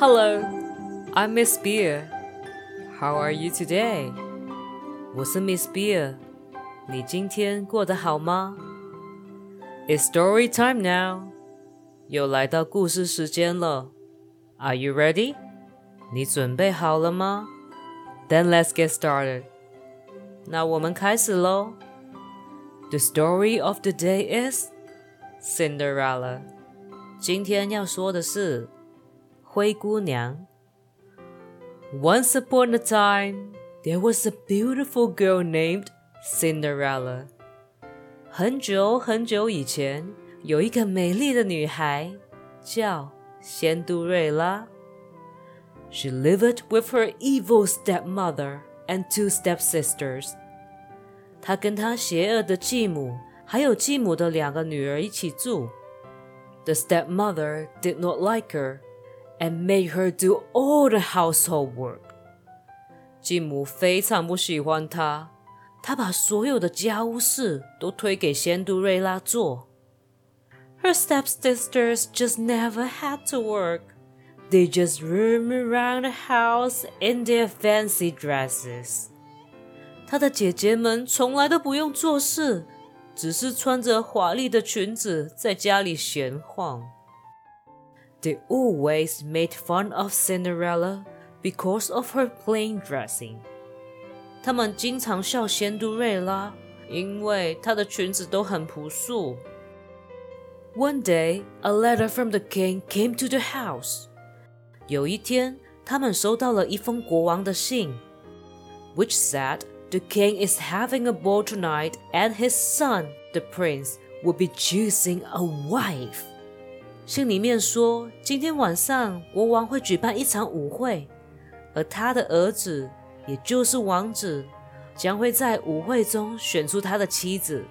Hello, I'm Miss Beer. How are you today? 我是 Miss Beer. 你今天过得好吗？It's story time now. 又来到故事时间了。Are you ready? 你准备好了吗？Then let's get started. 那我们开始喽。The story of the day is Cinderella. 今天要说的是 灰姑娘。Once upon a time, there was a beautiful girl named Cinderella。很久很久以前，有一个美丽的女孩叫仙杜瑞拉。She lived with her evil stepmother and two stepsisters。她跟她邪恶的继母还有继母的两个女儿一起住。The stepmother did not like her and made her do all the household work。继母非常不喜欢她，她把所有的家务事都推给仙杜瑞拉做。Her stepsisters just never had to work. They just roam around the house in their fancy dresses. 她的姐姐们从来都不用做事，只是穿着华丽的裙子在家里闲晃。 They always made fun of Cinderella because of her plain dressing. 他们经常笑仙杜瑞拉，因为她的裙子都很朴素。One day, a letter from the king came to the house. 有一天，他们收到了一封国王的信，which said the king is having a ball tonight, and his son, the prince, will be choosing a wife. 信里面说，今天晚上国王会举办一场舞会，而他的儿子，也就是王子，将会在舞会中选出他的妻子。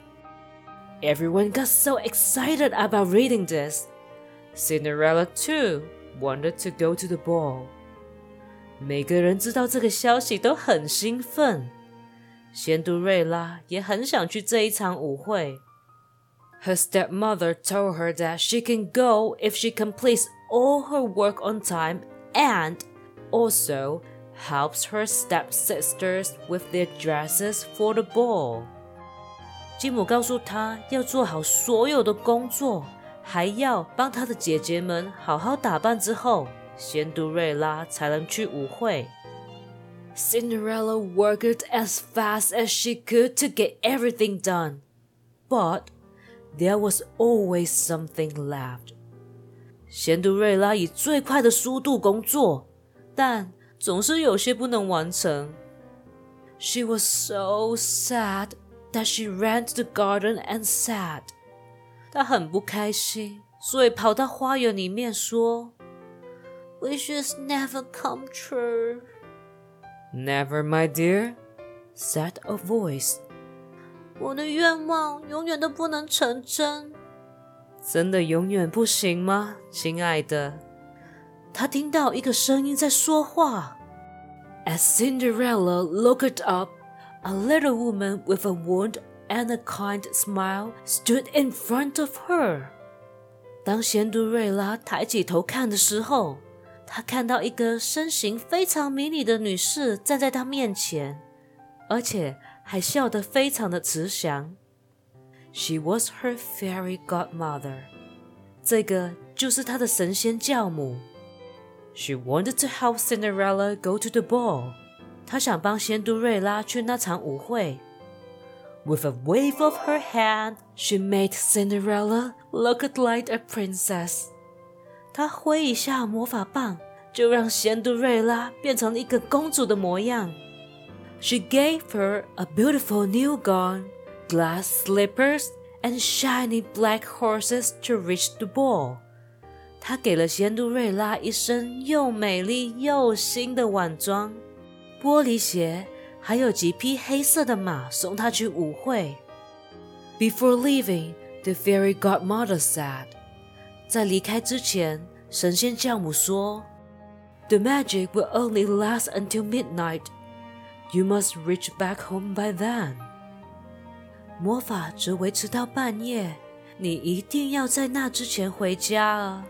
Everyone got so excited about reading this. Cinderella too wanted to go to the ball. 每个人知道这个消息都很兴奋，仙杜瑞拉也很想去这一场舞会。her stepmother told her that she can go if she completes all her work on time and also helps her stepsisters with their dresses for the ball. 继母告诉她要做好所有的工作，还要帮她的姐姐们好好打扮之后，仙杜瑞拉才能去舞会。Cinderella worked as fast as she could to get everything done, but there was always something left. 仙杜瑞拉以最快的速度工作，但总是有些不能完成。She was so sad that she ran to the garden and said，她很不开心，所以跑到花园里面说：“Wishes never come true.” Never, my dear, said a voice. 我的愿望永远都不能成真，真的永远不行吗，亲爱的？他听到一个声音在说话。As Cinderella looked up, a little woman with a wound and a kind smile stood in front of her. 当仙杜瑞拉抬起头看的时候，她看到一个身形非常迷你的女士站在她面前，而且。还笑得非常的慈祥。She was her fairy godmother，这个就是她的神仙教母。She wanted to help Cinderella go to the ball，她想帮仙杜瑞拉去那场舞会。With a wave of her hand, she made Cinderella look like a princess。她挥一下魔法棒，就让仙杜瑞拉变成一个公主的模样。 she gave her a beautiful new gown, glass slippers, and shiny black horses to reach the ball. 她给了仙杜瑞拉一身又美丽又新的晚装、玻璃鞋，还有几匹黑色的马，送她去舞会。Before leaving, the fairy godmother said，在离开之前，神仙教母说：“The magic will only last until midnight.” you must reach back home by then。魔法则维持到半夜，你一定要在那之前回家啊。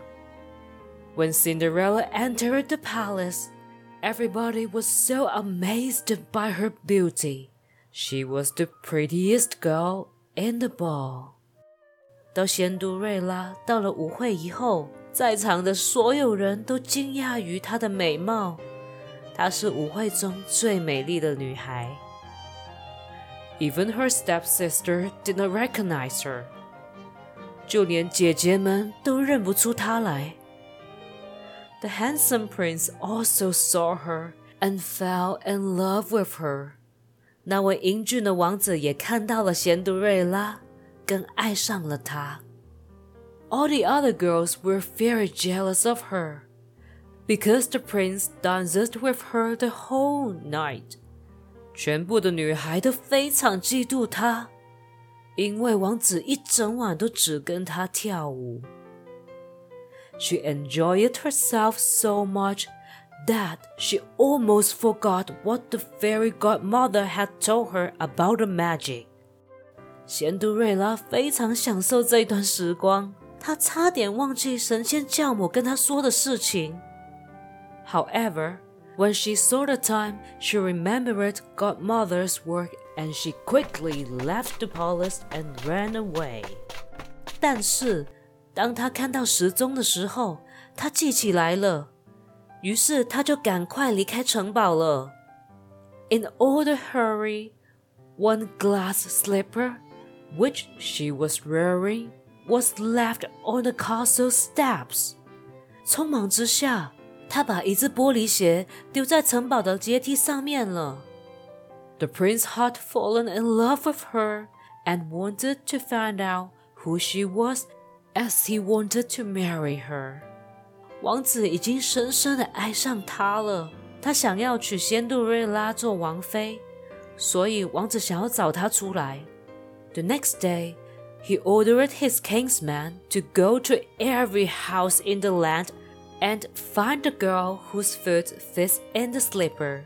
When Cinderella entered the palace, everybody was so amazed by her beauty. She was the prettiest girl in the ball. 到仙杜瑞拉到了舞会以后，在场的所有人都惊讶于她的美貌。她是舞会中最美丽的女孩。Even her stepsister did not recognize her. 就连姐姐们都认不出她来。The handsome prince also saw her and fell in love with her. 那位英俊的王子也看到了仙杜瑞拉，更爱上了她。All the other girls were very jealous of her because the prince danced with her the whole night. 全部的女孩都非常嫉妒她，因为王子一整晚都只跟她跳舞。She enjoyed herself so much that she almost forgot what the fairy godmother had told her about the magic. 仙杜瑞拉非常享受这段时光，她差点忘记神仙教母跟她说的事情。 However, when she saw the time, she remembered godmother's work and she quickly left the palace and ran away. 但是当他看到时钟的时候，他记起来了，于是他就赶快离开城堡了。In all the hurry, one glass slipper, which she was wearing, was left on the castle steps. 匆忙之下， 他把一只玻璃鞋丢在城堡的阶梯上面了。The prince had fallen in love with her and wanted to find out who she was as he wanted to marry her. 王子已经深深的爱上她了，他想要娶仙杜瑞拉做王妃，所以王子想要找她出来。The next day, he ordered his kingsman to go to every house in the land and find the girl whose foot fits in the slipper.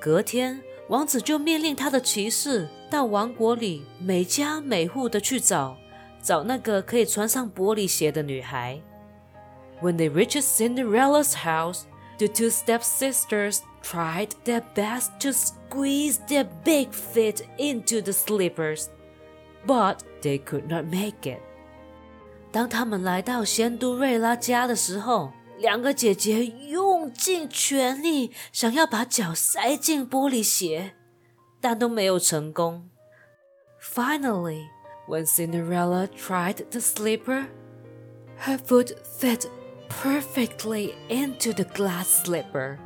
隔天，王子就命令他的骑士到王国里每家每户的去找。找那个可以穿上玻璃鞋的女孩。When they reached Cinderella's house, the two stepsisters tried their best to squeeze their big feet into the slippers, but they could not make it. 当他们来到仙都瑞拉家的时候，两个姐姐用尽全力想要把脚塞进玻璃鞋，但都没有成功。Finally, when Cinderella tried the slipper, her foot fit perfectly into the glass slipper.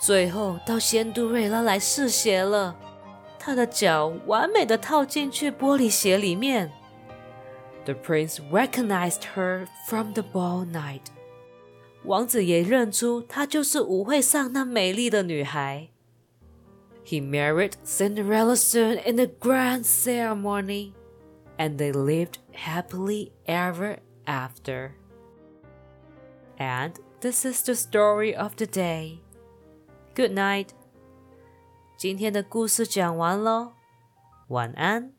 最后到仙杜瑞拉来试鞋了，她的脚完美的套进去玻璃鞋里面。The prince recognized her from the ball night. 王子也认出她就是舞会上那美丽的女孩。He married Cinderella soon in a grand ceremony and they lived happily ever after. And this is the story of the day. Good night. 今天的故事讲完喽，晚安。